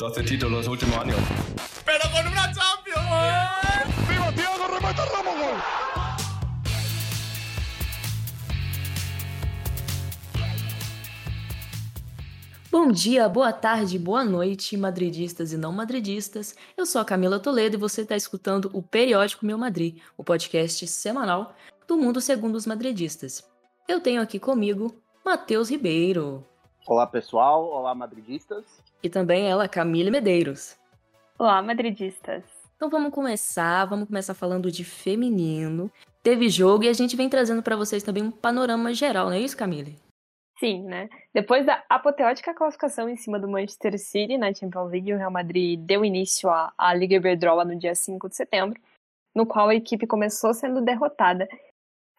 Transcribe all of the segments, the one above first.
12 títulos últimos años. ¡Pero con una Champions! ¡Viva Thiago, remata Ramos, gol! Bom dia, boa tarde, boa noite, madridistas e não madridistas. Eu sou a Camila Toledo e você está escutando o Periódico Meu Madrid, o podcast semanal do Mundo Segundo os Madridistas. Eu tenho aqui comigo Matheus Ribeiro. Olá pessoal, olá madridistas. E também ela, Camille Medeiros. Olá, madridistas. Então vamos começar, vamos começar falando de feminino. Teve jogo e a gente vem trazendo para vocês também um panorama geral, não é isso, Camille? Sim, né? Depois da apoteótica classificação em cima do Manchester City na Champions League, o Real Madrid deu início à, à Liga Iberdrola no dia 5 de setembro, no qual a equipe começou sendo derrotada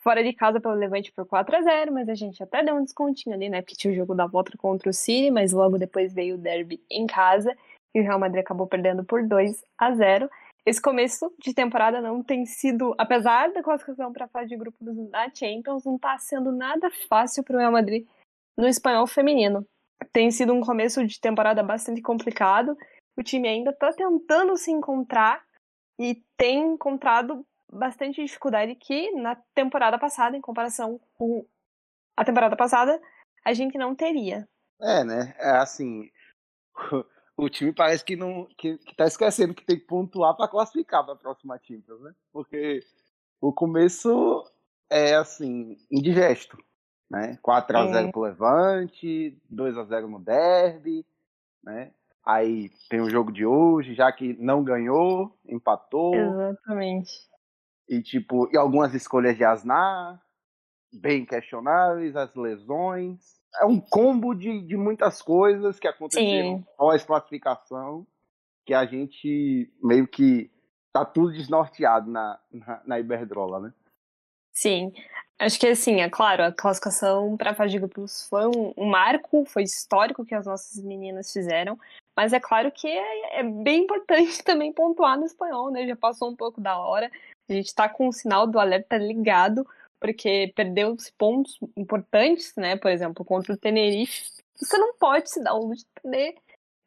fora de casa pelo Levante por 4 a 0 mas a gente até deu um descontinho ali, né? Porque tinha o jogo da volta contra o City, mas logo depois veio o derby em casa e o Real Madrid acabou perdendo por 2 a 0 Esse começo de temporada não tem sido, apesar da classificação para a fase de grupos da Champions, não está sendo nada fácil para o Real Madrid no espanhol feminino. Tem sido um começo de temporada bastante complicado. O time ainda está tentando se encontrar e tem encontrado bastante dificuldade que na temporada passada, em comparação com a temporada passada, a gente não teria. É, né? É assim, o time parece que não que, que tá esquecendo que tem que pontuar para classificar para a próxima Champions, né? Porque o começo é assim, indigesto né? 4 a 0 é. pro Levante, 2 a 0 no Derby, né? Aí tem o jogo de hoje, já que não ganhou, empatou. Exatamente. E tipo, e algumas escolhas de Asnar, bem questionáveis, as lesões. É um combo de, de muitas coisas que aconteceram pós-classificação, que a gente meio que tá tudo desnorteado na, na, na Iberdrola, né? Sim. Acho que assim, é claro, a classificação para a de grupos foi um, um, marco, foi histórico que as nossas meninas fizeram, mas é claro que é, é, bem importante também pontuar no espanhol, né? Já passou um pouco da hora, a gente está com o sinal do alerta ligado, porque perdeu-se pontos importantes, né? Por exemplo, contra o Tenerife, você não pode se dar o luxo de perder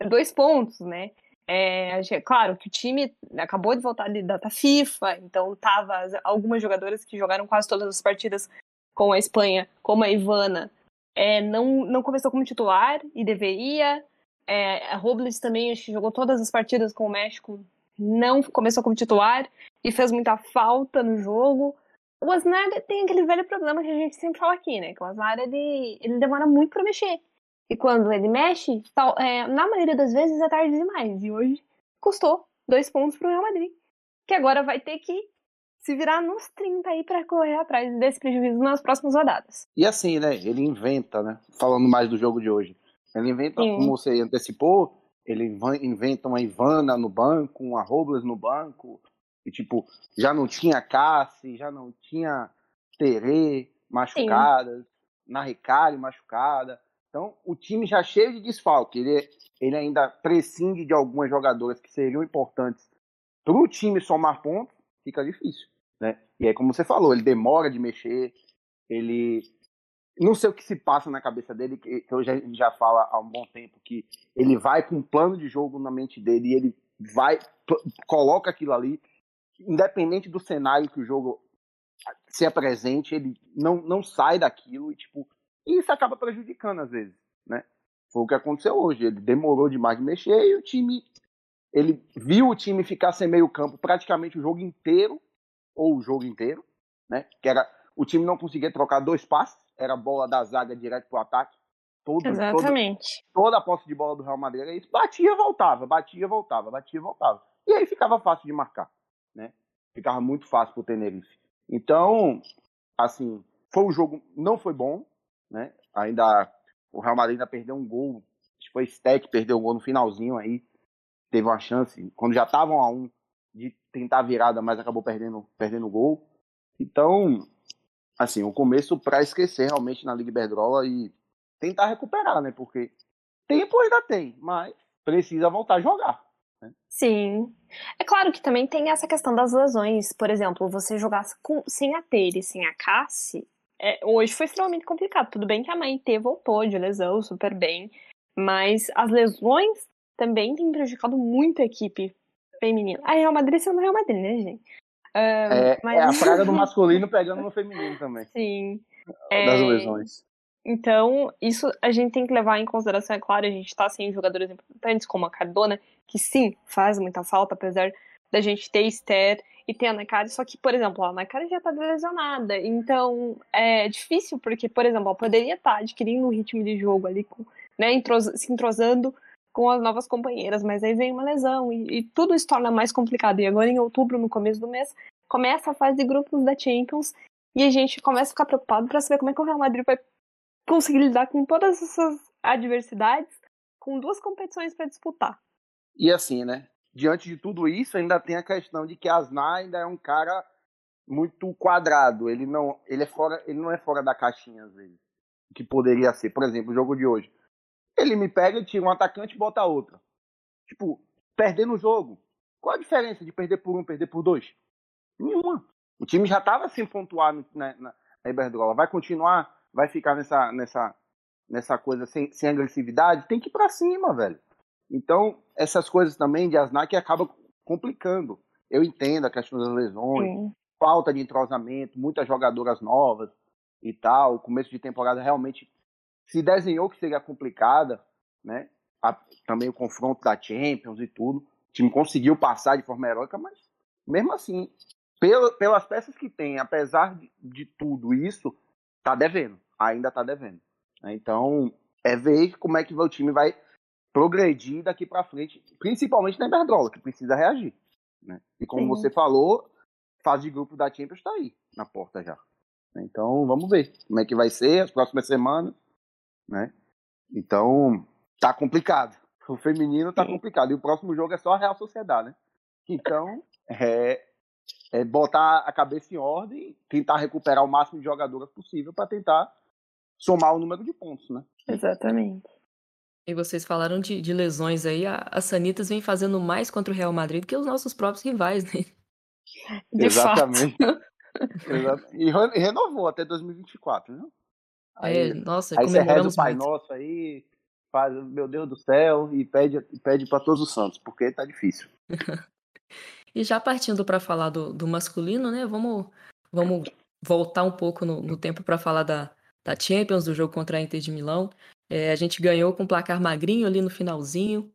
dois pontos, né? É, claro que o time acabou de voltar de data FIFA, então tava algumas jogadoras que jogaram quase todas as partidas com a Espanha, como a Ivana, é, não, não começou como titular e deveria. É, a Robles também acho que jogou todas as partidas com o México, não começou como titular e fez muita falta no jogo. O Asnar tem aquele velho problema que a gente sempre fala aqui, né? Que o Asnar ele, ele demora muito para mexer. E quando ele mexe, tal, é, na maioria das vezes é tarde demais. E hoje custou dois pontos pro Real Madrid. Que agora vai ter que se virar nos 30 aí para correr atrás desse prejuízo nas próximas rodadas. E assim, né? Ele inventa, né? Falando mais do jogo de hoje. Ele inventa, Sim. como você antecipou, ele inventa uma Ivana no banco, uma Robles no banco. E tipo, já não tinha Cassi, já não tinha Terê machucadas, na Recalho machucada. Então, o time já cheio de desfalque. Ele, ele ainda prescinde de algumas jogadoras que seriam importantes para o time somar pontos, fica difícil. Né? E aí, como você falou, ele demora de mexer, ele. Não sei o que se passa na cabeça dele, que eu já, já fala há um bom tempo que ele vai com um plano de jogo na mente dele e ele vai, coloca aquilo ali, independente do cenário que o jogo se apresente, ele não, não sai daquilo e, tipo, e isso acaba prejudicando às vezes, né? Foi o que aconteceu hoje. Ele demorou demais de mexer e o time. Ele viu o time ficar sem meio campo praticamente o jogo inteiro, ou o jogo inteiro, né? Que era. O time não conseguia trocar dois passes, era bola da zaga direto pro ataque. Todo, Exatamente. Todo, toda a posse de bola do Real Madrid era isso. Batia, voltava, batia, voltava, batia, voltava. E aí ficava fácil de marcar, né? Ficava muito fácil pro Tenerife. Então, assim, foi um jogo, não foi bom, né? Ainda o Real Madrid ainda perdeu um gol, acho que foi Steck, perdeu um gol no finalzinho aí, teve uma chance, quando já estavam a um, de tentar a virada, mas acabou perdendo perdendo o gol. Então, assim, o começo para esquecer realmente na Liga Iberdrola e tentar recuperar, né? Porque tempo ainda tem, mas precisa voltar a jogar. Né? Sim. É claro que também tem essa questão das lesões. Por exemplo, você jogasse com, sem a Tere sem a Cassi, é, hoje foi extremamente complicado. Tudo bem que a Maite voltou de lesão super bem, mas as lesões também tem prejudicado muito a equipe feminina. A Real Madrid sendo Real Madrid, né, gente? É, mas... é, a praga do masculino pegando no feminino também. Sim. Das é... lesões. Então, isso a gente tem que levar em consideração, é claro, a gente está sem jogadores importantes como a Cardona, que sim, faz muita falta, apesar da gente ter Esther e ter a Nakari, só que, por exemplo, a Nakari já está lesionada, então é difícil, porque, por exemplo, ela poderia estar tá adquirindo um ritmo de jogo ali, né, se entrosando com as novas companheiras, mas aí vem uma lesão e, e tudo se torna mais complicado. E agora, em outubro, no começo do mês, começa a fase de grupos da Champions e a gente começa a ficar preocupado para saber como é que o Real Madrid vai conseguir lidar com todas essas adversidades com duas competições para disputar. E assim, né? Diante de tudo isso, ainda tem a questão de que Asnar ainda é um cara muito quadrado. Ele não, ele é fora, ele não é fora da caixinha às vezes. Que poderia ser, por exemplo, o jogo de hoje. Ele me pega, tira um atacante e bota outro. Tipo, perdendo o jogo. Qual a diferença de perder por um, perder por dois? Nenhuma. O time já estava sem pontuar na, na, na Iberdrola. Vai continuar vai ficar nessa, nessa, nessa coisa sem, sem agressividade, tem que ir para cima, velho. Então, essas coisas também de Asnak acabam complicando. Eu entendo a questão das lesões, Sim. falta de entrosamento, muitas jogadoras novas e tal. O começo de temporada realmente se desenhou que seria complicada, né? A, também o confronto da Champions e tudo. O time conseguiu passar de forma heróica, mas mesmo assim, pelas peças que tem, apesar de, de tudo isso, tá devendo ainda está devendo. Né? Então, é ver como é que o time vai progredir daqui para frente, principalmente na Iberdrola, que precisa reagir. Né? E como Sim. você falou, fase de grupo da Champions está aí, na porta já. Então, vamos ver como é que vai ser as próximas semanas, né? Então, tá complicado. O feminino tá complicado. E o próximo jogo é só a Real Sociedade, né? Então, é, é botar a cabeça em ordem, tentar recuperar o máximo de jogadoras possível para tentar somar o número de pontos, né? Exatamente. E vocês falaram de, de lesões aí, a, a Sanitas vem fazendo mais contra o Real Madrid do que os nossos próprios rivais, né? De Exatamente. E renovou até 2024, né? Aí, é, nossa, aí você reza o Pai Nosso aí, faz, meu Deus do céu, e pede, pede para todos os santos, porque tá difícil. e já partindo para falar do, do masculino, né? Vamos, vamos voltar um pouco no, no tempo para falar da, da Champions, do jogo contra a Inter de Milão. É, a gente ganhou com um placar magrinho ali no finalzinho.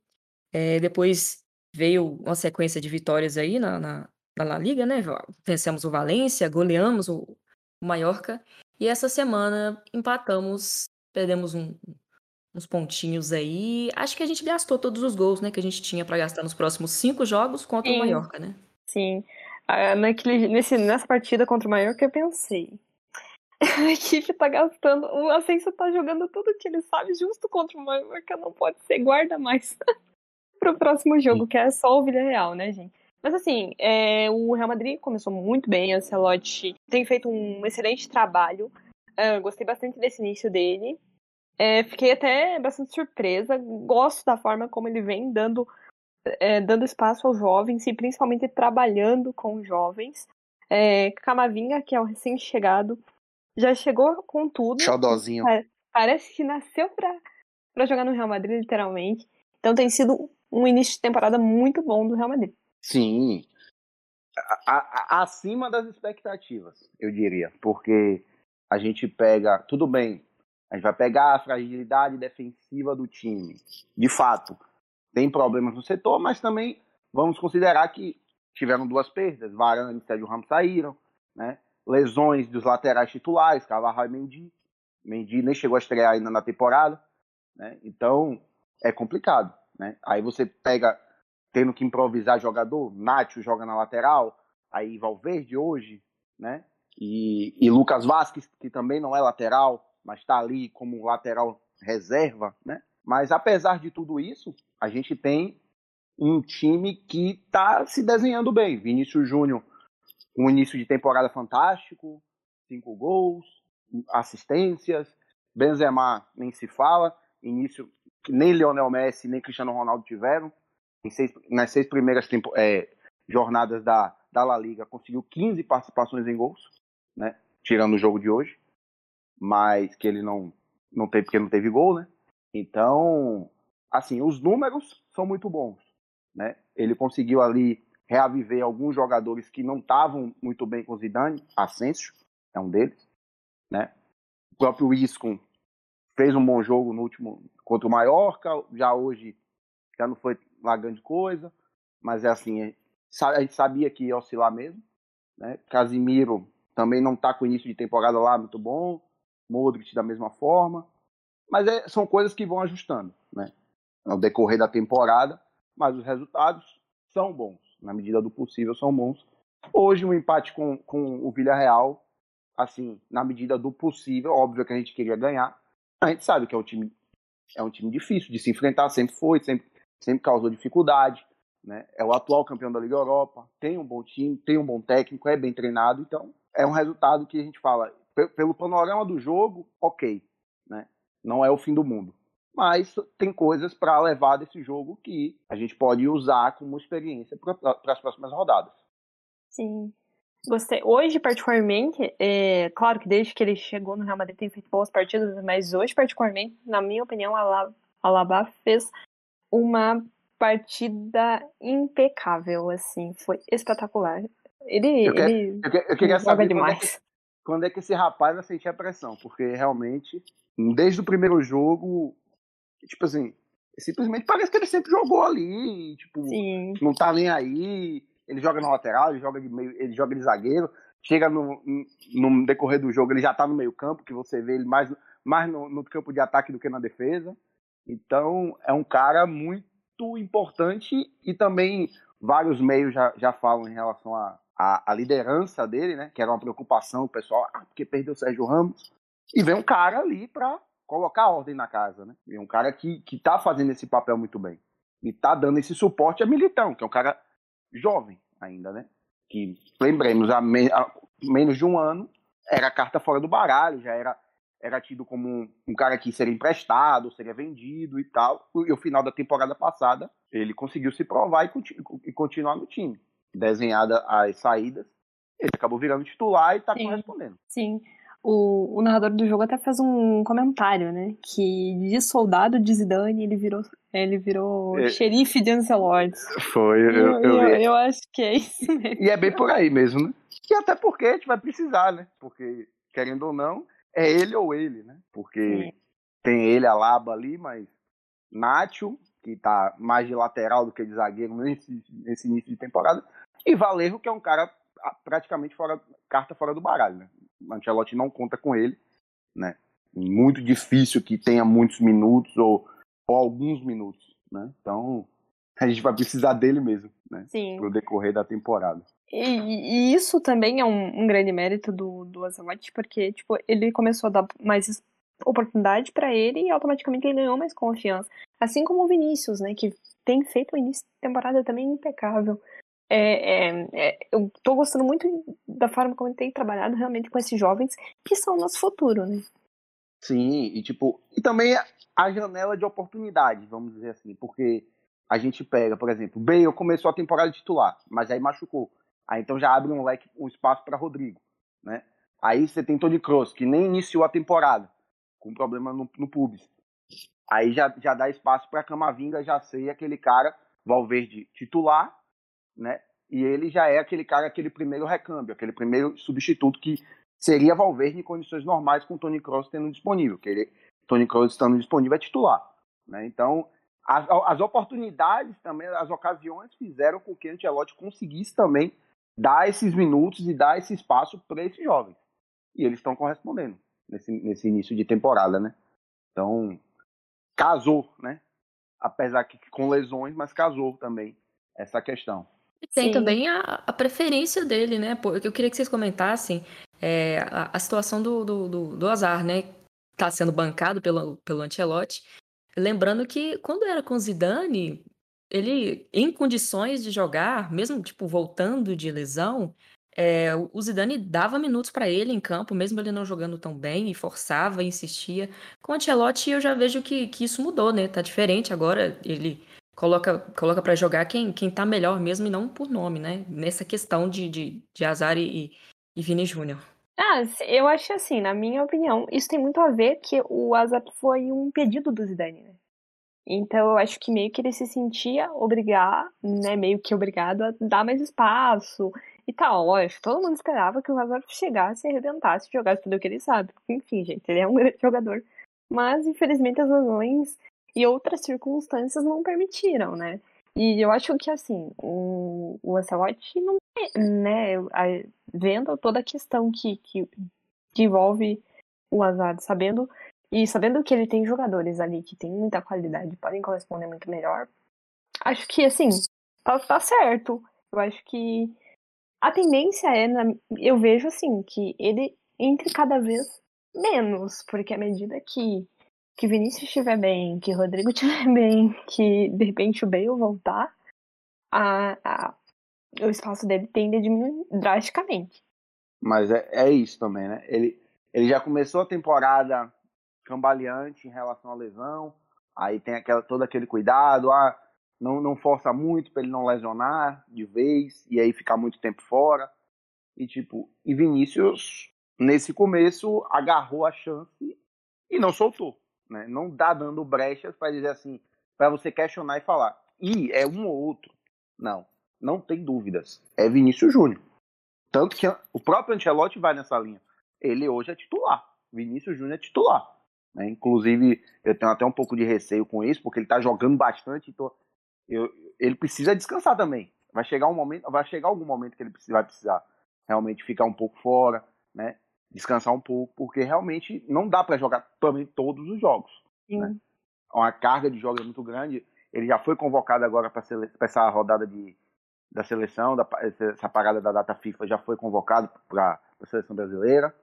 É, depois veio uma sequência de vitórias aí na, na, na La Liga, né? Vencemos o Valência, goleamos o, o Mallorca. E essa semana empatamos, perdemos um, uns pontinhos aí. Acho que a gente gastou todos os gols, né? Que a gente tinha para gastar nos próximos cinco jogos contra Sim. o Mallorca, né? Sim. Ah, naquele, nesse, nessa partida contra o Mallorca eu pensei, a equipe tá gastando. O Ascenso tá jogando tudo que ele sabe justo contra o Mallorca. Não pode ser, guarda mais pro próximo jogo, que é só o Villarreal, né, gente? Mas assim, é, o Real Madrid começou muito bem. O Ancelotti tem feito um excelente trabalho. Uh, gostei bastante desse início dele. É, fiquei até bastante surpresa. Gosto da forma como ele vem dando, é, dando espaço aos jovens e principalmente trabalhando com jovens. É, Camavinga, que é o recém-chegado, já chegou com tudo. Xodozinho. Parece que nasceu pra, pra jogar no Real Madrid, literalmente. Então tem sido um início de temporada muito bom do Real Madrid. Sim. A, a, acima das expectativas, eu diria. Porque a gente pega. Tudo bem. A gente vai pegar a fragilidade defensiva do time. De fato, tem problemas no setor, mas também vamos considerar que tiveram duas perdas. Varane e Sérgio Ramos saíram, né? Lesões dos laterais titulares, Carvajal e Mendy. Mendy nem chegou a estrear ainda na temporada, né? Então é complicado, né? Aí você pega tendo que improvisar jogador, Nacho joga na lateral, aí Valverde hoje, né? E, e Lucas Vasquez, que também não é lateral, mas está ali como lateral reserva, né? Mas apesar de tudo isso, a gente tem um time que está se desenhando bem. Vinícius Júnior um início de temporada fantástico, cinco gols, assistências, Benzema nem se fala, início que nem Lionel Messi nem Cristiano Ronaldo tiveram, seis, nas seis primeiras tempo, é, jornadas da, da La Liga conseguiu 15 participações em gols, né, tirando o jogo de hoje, mas que ele não, não teve porque não teve gol, né, então, assim, os números são muito bons. Né? Ele conseguiu ali reaviver alguns jogadores que não estavam muito bem com o Zidane, Asensio é um deles, né? O próprio Isco fez um bom jogo no último contra o Mallorca, já hoje já não foi uma grande coisa, mas é assim, a gente sabia que ia oscilar mesmo, né? Casimiro também não está com início de temporada lá muito bom, Modric da mesma forma, mas é, são coisas que vão ajustando, né? Ao decorrer da temporada, mas os resultados são bons, na medida do possível são bons. Hoje um empate com, com o Villarreal, assim, na medida do possível, óbvio que a gente queria ganhar. A gente sabe que é um time é um time difícil de se enfrentar, sempre foi, sempre, sempre causou dificuldade. Né? É o atual campeão da Liga Europa, tem um bom time, tem um bom técnico, é bem treinado, então é um resultado que a gente fala, pelo panorama do jogo, ok, né? Não é o fim do mundo. Mas tem coisas para levar desse jogo que a gente pode usar como experiência para as próximas rodadas. Sim. Gostei. Hoje, particularmente, é, claro que desde que ele chegou no Real Madrid tem feito boas partidas, mas hoje, particularmente, na minha opinião, a Alaba fez uma partida impecável, assim, foi espetacular. Ele, eu, quero, ele eu, eu queria saber demais. Quando é, que, quando é que esse rapaz vai sentir a pressão, porque realmente, desde o primeiro jogo, tipo assim, simplesmente parece que ele sempre jogou ali, tipo, Sim. não tá nem aí, ele joga na lateral, ele joga de meio, ele joga de zagueiro, chega no, no decorrer do jogo, ele já tá no meio campo, que você vê ele mais, mais no, no campo de ataque do que na defesa. Então, é um cara muito importante e também vários meios já, já falam em relação à a, a, a, liderança dele, né? Que era uma preocupação, o pessoal, ah, porque perdeu o Sérgio Ramos. E vem um cara ali para colocar ordem na casa, né? E um cara que, que tá fazendo esse papel muito bem. E tá dando esse suporte a Militão, que é um cara jovem ainda, né? Que, lembremos, há, me, há menos de um ano era carta fora do baralho, já era era tido como um, um, cara que seria emprestado, seria vendido e tal. E o final da temporada passada, ele conseguiu se provar e, e continuar no time. Desenhada as saídas, ele acabou virando titular e está correspondendo. Sim. O, o, narrador do jogo até fez um comentário, né? Que de soldado de Zidane ele virou, ele virou é, xerife de Ancelotti. Foi, eu, eu, eu, eu, eu acho que é isso mesmo. E é bem por aí mesmo, né? E até porque a gente vai precisar, né? Porque, querendo ou não, é ele ou ele, né? Porque Sim. tem ele, a Laba ali, mas Nacho, que tá mais de lateral do que de zagueiro nesse, nesse início de temporada, e Valerro, que é um cara praticamente fora, carta fora do baralho, né? Ancelotti não conta com ele, né? Muito difícil que tenha muitos minutos ou, ou alguns minutos, né? Então a gente vai precisar dele mesmo, né? Sim. Pro decorrer da temporada. E, e isso também é um, um, grande mérito do, do Ancelotti, porque tipo, ele começou a dar mais oportunidade para ele e automaticamente ele ganhou mais confiança. Assim como o Vinícius, né, que tem feito o início de temporada também impecável. É, é, é, eu tô gostando muito da forma como ele tem trabalhado realmente com esses jovens que são o nosso futuro, né? Sim, e tipo, e também a janela de oportunidade, vamos dizer assim, porque a gente pega, por exemplo, Bale começou a temporada titular, mas aí machucou. Aí então já abre um leque, um espaço para Rodrigo, né? Aí você tem Tony Kroos, que nem iniciou a temporada, com problema no, no pubis. Aí já, já dá espaço para Camavinga já ser aquele cara, Valverde titular, né? E ele já é aquele cara, aquele primeiro recâmbio, aquele primeiro substituto que seria Valverde em condições normais com Tony Kroos tendo disponível, que ele, Tony Kroos estando disponível é titular, né? Então, as, as oportunidades também, as ocasiões fizeram com que Ancelotti conseguisse também dar esses minutos e dar esse espaço para esses jovens. E eles estão correspondendo nesse, nesse início de temporada, né? Então, casou, né? Apesar que com lesões, mas casou também essa questão. E tem Sim. também a, a, preferência dele, né? Pô, eu queria que vocês comentassem é, a, a, situação do, do, do, do azar, né? Tá sendo bancado pelo, pelo Ancelotti. Lembrando que quando era com Zidane, ele, em condições de jogar, mesmo tipo voltando de lesão, é, o Zidane dava minutos para ele em campo, mesmo ele não jogando tão bem, e forçava, insistia. Com o Ancelotti eu já vejo que, que isso mudou, né? Tá diferente agora. Ele coloca, coloca para jogar quem, quem tá melhor mesmo e não por nome, né? Nessa questão de, de, de Azar e, e Vini Júnior. Ah, eu acho assim, na minha opinião, isso tem muito a ver que o Azar foi um pedido do Zidane, né? Então eu acho que meio que ele se sentia obrigar, né, meio que obrigado a dar mais espaço e tal. Lógico, todo mundo esperava que o Hazard chegasse, arrebentasse, jogasse tudo o que ele sabe. Enfim, gente, ele é um grande jogador. Mas infelizmente as lesões e outras circunstâncias não permitiram, né? E eu acho que assim, o, Ancelotti não é, né, vendo toda a questão que, que, que envolve o Hazard, sabendo e sabendo que ele tem jogadores ali que tem muita qualidade, podem corresponder muito melhor, acho que, assim, tá, tá certo. Eu acho que a tendência é, na, eu vejo, assim, que ele entre cada vez menos, porque à medida que, que Vinícius estiver bem, que Rodrigo estiver bem, que de repente o Bale voltar, a, a, o espaço dele tende a diminuir drasticamente. Mas é, é isso também, né? Ele, ele já começou a temporada cambaleante em relação à lesão. Aí tem aquela, todo aquele cuidado, ah, não, não força muito para ele não lesionar de vez e aí ficar muito tempo fora. E tipo, e Vinícius nesse começo agarrou a chance e não soltou, né? Não dá dando brechas para dizer assim, para você questionar e falar, e é um ou outro. Não, não tem dúvidas. É Vinícius Júnior. Tanto que o próprio Ancelotti vai nessa linha. Ele hoje é titular. Vinícius Júnior é titular. Né? Inclusive, eu tenho até um pouco de receio com isso, porque ele está jogando bastante, então eu, ele precisa descansar também. Vai chegar um momento, vai chegar algum momento que ele vai precisar realmente ficar um pouco fora, né? Descansar um pouco, porque realmente não dá para jogar também todos os jogos. Né? Uma carga de jogos é muito grande. Ele já foi convocado agora para essa rodada de, da seleção, da, essa parada da data FIFA já foi convocado para a seleção brasileira.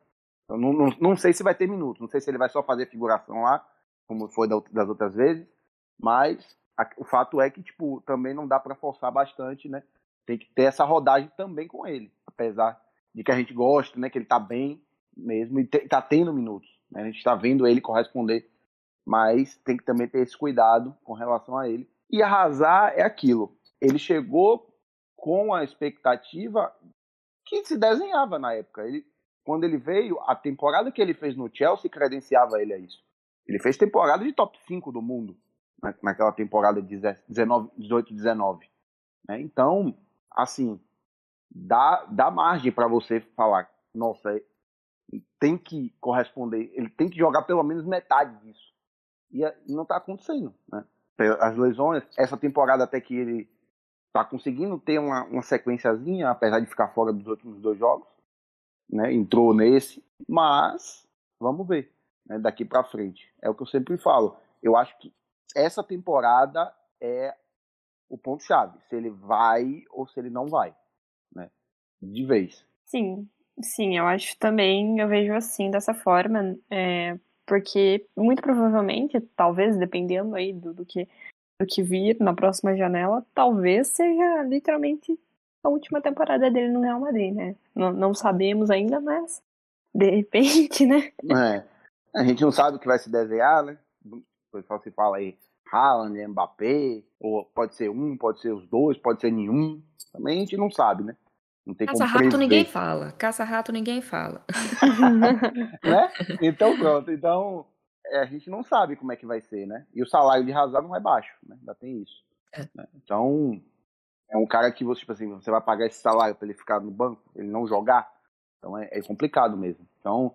Eu não, não, não, sei se vai ter minutos, não sei se ele vai só fazer figuração lá, como foi das outras vezes, mas a, o fato é que, tipo, também não dá para forçar bastante, né? Tem que ter essa rodagem também com ele, apesar de que a gente gosta, né? Que ele tá bem mesmo e te, tá tendo minutos, né? A gente tá vendo ele corresponder, mas tem que também ter esse cuidado com relação a ele. E arrasar é aquilo, ele chegou com a expectativa que se desenhava na época. Ele, quando ele veio, a temporada que ele fez no Chelsea credenciava ele a isso. Ele fez temporada de top 5 do mundo naquela temporada de 18 19. Né? Então, assim, dá, dá margem para você falar, nossa, tem que corresponder, ele tem que jogar pelo menos metade disso. E não está acontecendo. Né? As lesões, essa temporada até que ele está conseguindo ter uma, uma sequenciazinha, apesar de ficar fora dos últimos dois jogos né, entrou nesse, mas vamos ver né, daqui para frente. É o que eu sempre falo. Eu acho que essa temporada é o ponto chave, se ele vai ou se ele não vai, né? De vez. Sim, sim, eu acho também, eu vejo assim dessa forma, é, porque muito provavelmente, talvez dependendo aí do, do que do que vir na próxima janela, talvez seja literalmente a última temporada dele no Real Madrid, né? Não, não sabemos ainda, mas de repente, né? É. A gente não sabe o que vai se desenhar, né? O pessoal se fala aí Haaland, Mbappé, ou pode ser um, pode ser os dois, pode ser nenhum. Também a gente não sabe, né? Não tem Caça-rato ninguém fala. Caça-rato ninguém fala. né? Então pronto. Então é, a gente não sabe como é que vai ser, né? E o salário de Hazard não é baixo, né? Ainda tem isso. É. Né? Então é um cara que você, tipo assim, você vai pagar esse salário para ele ficar no banco, ele não jogar. Então é, é complicado mesmo. Então,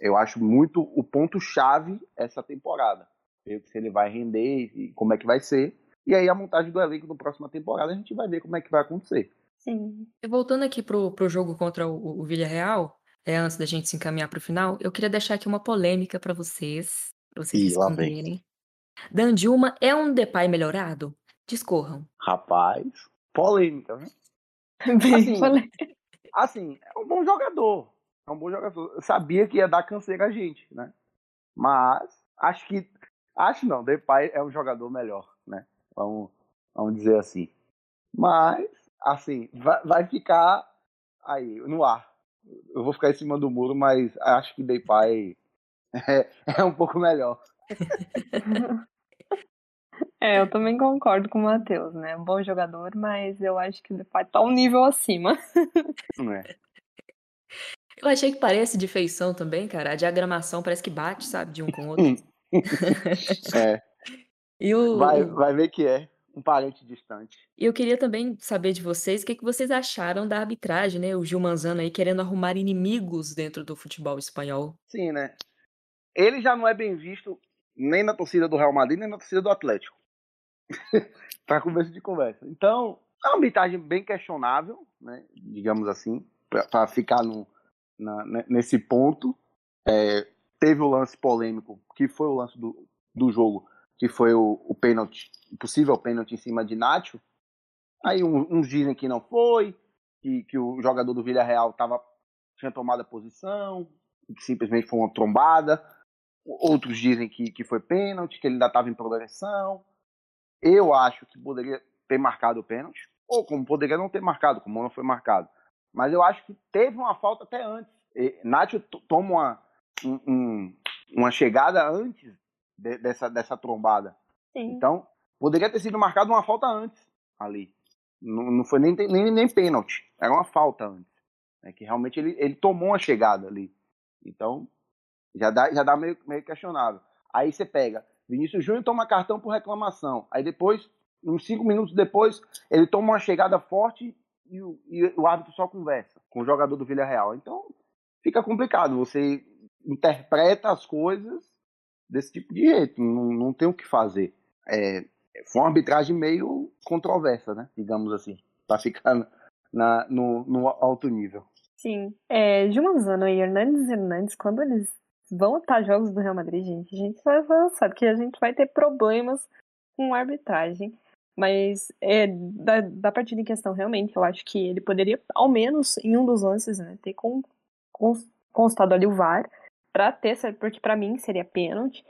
eu acho muito o ponto-chave essa temporada. Ver se ele vai render e como é que vai ser. E aí a montagem do elenco na próxima temporada a gente vai ver como é que vai acontecer. Sim. E voltando aqui pro, pro jogo contra o, o Villarreal, é, antes da gente se encaminhar pro final, eu queria deixar aqui uma polêmica para vocês, pra vocês Ih, responderem. Dandiuma é um Depay melhorado? Discorram. Rapaz, polêmica, né? Bem assim, polêmica. Assim, é um bom jogador. É um bom jogador. Eu sabia que ia dar canseira a gente, né? Mas acho que. Acho não, Depay é um jogador melhor, né? Vamos, vamos dizer assim. Mas, assim, vai, vai ficar aí, no ar. Eu vou ficar em cima do muro, mas acho que Depay é, é um pouco melhor. É, eu também concordo com o Matheus, né? Um bom jogador, mas eu acho que ele Depay tá um nível acima. Não é. Eu achei que parece de feição também, cara. A diagramação parece que bate, sabe, de um com o outro. é. E o, vai, vai ver que é um parente distante. E eu queria também saber de vocês o que, que vocês acharam da arbitragem, né? O Gil Manzano aí querendo arrumar inimigos dentro do futebol espanhol. Sim, né? Ele já não é bem visto nem na torcida do Real Madrid, nem na torcida do Atlético. para começo de conversa. Então, é uma arbitragem bem questionável, né? Digamos assim, para ficar no, na, nesse ponto. É, teve o lance polêmico, que foi o lance do, do jogo, que foi o, o pênalti, possível pênalti em cima de Nacho. Aí uns dizem que não foi, que, que o jogador do Villarreal tava, tinha tomado a posição, que simplesmente foi uma trombada. Outros dizem que, que foi pênalti, que ele ainda estava em progressão. Eu acho que poderia ter marcado o pênalti, ou como poderia não ter marcado, como não foi marcado. Mas eu acho que teve uma falta até antes. E Nacho toma uma, um, uma chegada antes de, dessa, dessa trombada. Sim. Então, poderia ter sido marcado uma falta antes ali. Não, não foi nem, nem, nem pênalti, era uma falta antes. É que realmente ele, ele tomou uma chegada ali. Então, já dá, já dá meio, meio questionável. Aí você pega, Vinícius Júnior toma cartão por reclamação. Aí depois, uns cinco minutos depois, ele toma uma chegada forte e o, e o árbitro só conversa com o jogador do Villarreal. Então, fica complicado. Você interpreta as coisas desse tipo de jeito, não, não tem o que fazer. É, foi uma arbitragem meio controversa, né? Digamos assim, para ficar na, no, no, alto nível. Sim. É, Jumanzano e Hernandes Hernandes, quando eles vão estar jogos do Real Madrid, gente, a gente sabe que a gente vai ter problemas com a arbitragem. Mas é, da, da partida em questão, realmente, eu acho que ele poderia, ao menos em um dos lances, né, ter com, com, constado ali o VAR para ter, porque para mim seria pênalti.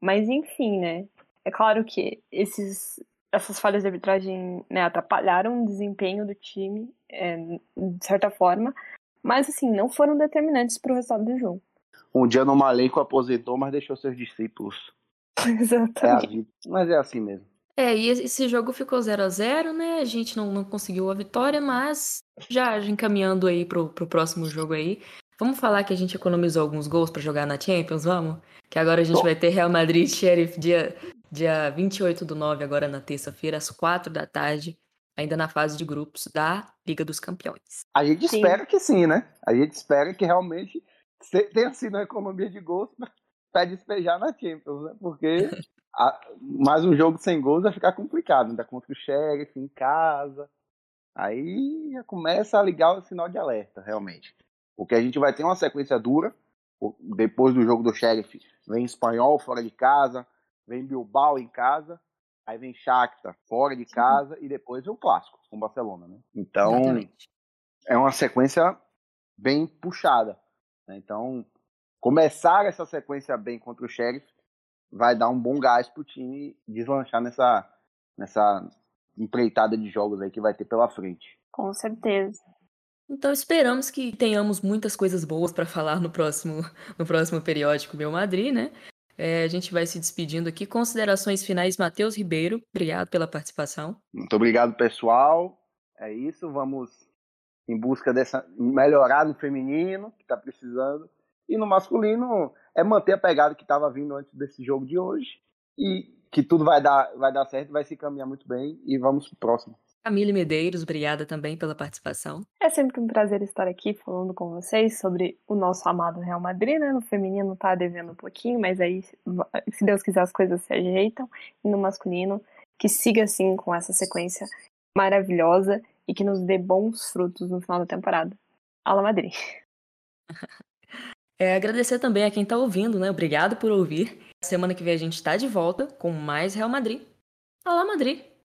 Mas enfim, né? É claro que esses, essas falhas de arbitragem né, atrapalharam o desempenho do time, é, de certa forma, mas assim, não foram determinantes para o resultado do jogo. Um dia no Malenco aposentou, mas deixou seus discípulos. Exatamente. É mas é assim mesmo. É, e esse jogo ficou 0 a 0 né? A gente não, não conseguiu a vitória, mas já encaminhando aí pro, pro próximo jogo aí. Vamos falar que a gente economizou alguns gols para jogar na Champions, vamos? Que agora a gente Bom. vai ter Real Madrid Sheriff dia, dia 28 do 9, agora na terça-feira, às 4 da tarde, ainda na fase de grupos da Liga dos Campeões. A gente sim. espera que sim, né? A gente espera que realmente tenha sido uma economia de gols para despejar na Champions, né? Porque a, mais um jogo sem gols vai ficar complicado, ainda contra o Sheriff em casa. Aí já começa a ligar o sinal de alerta, realmente. Porque a gente vai ter uma sequência dura. Depois do jogo do Sheriff, vem Espanhol fora de casa, vem Bilbao em casa, aí vem Shakhtar fora de casa Sim. e depois vem o clássico com Barcelona, né? Então Exatamente. é uma sequência bem puxada. Né? Então começar essa sequência bem contra o Sheriff vai dar um bom gás pro time deslanchar nessa nessa empreitada de jogos aí que vai ter pela frente. Com certeza. Então esperamos que tenhamos muitas coisas boas para falar no próximo, no próximo periódico Meu Madrid, né? É, a gente vai se despedindo aqui. Considerações finais, Matheus Ribeiro. Obrigado pela participação. Muito obrigado, pessoal. É isso. Vamos em busca dessa melhorar no feminino, que está precisando, e no masculino é manter a pegada que estava vindo antes desse jogo de hoje e que tudo vai dar, vai dar certo, vai se caminhar muito bem e vamos pro próximo. Camille Medeiros, obrigada também pela participação. É sempre um prazer estar aqui falando com vocês sobre o nosso amado Real Madrid, né? No feminino tá devendo um pouquinho, mas aí, se Deus quiser, as coisas se ajeitam. E no masculino, que siga assim com essa sequência maravilhosa e que nos dê bons frutos no final da temporada. Ala Madrid. É, agradecer também a quem está ouvindo, né? Obrigado por ouvir. Semana que vem a gente está de volta com mais Real Madrid. Alá Madrid!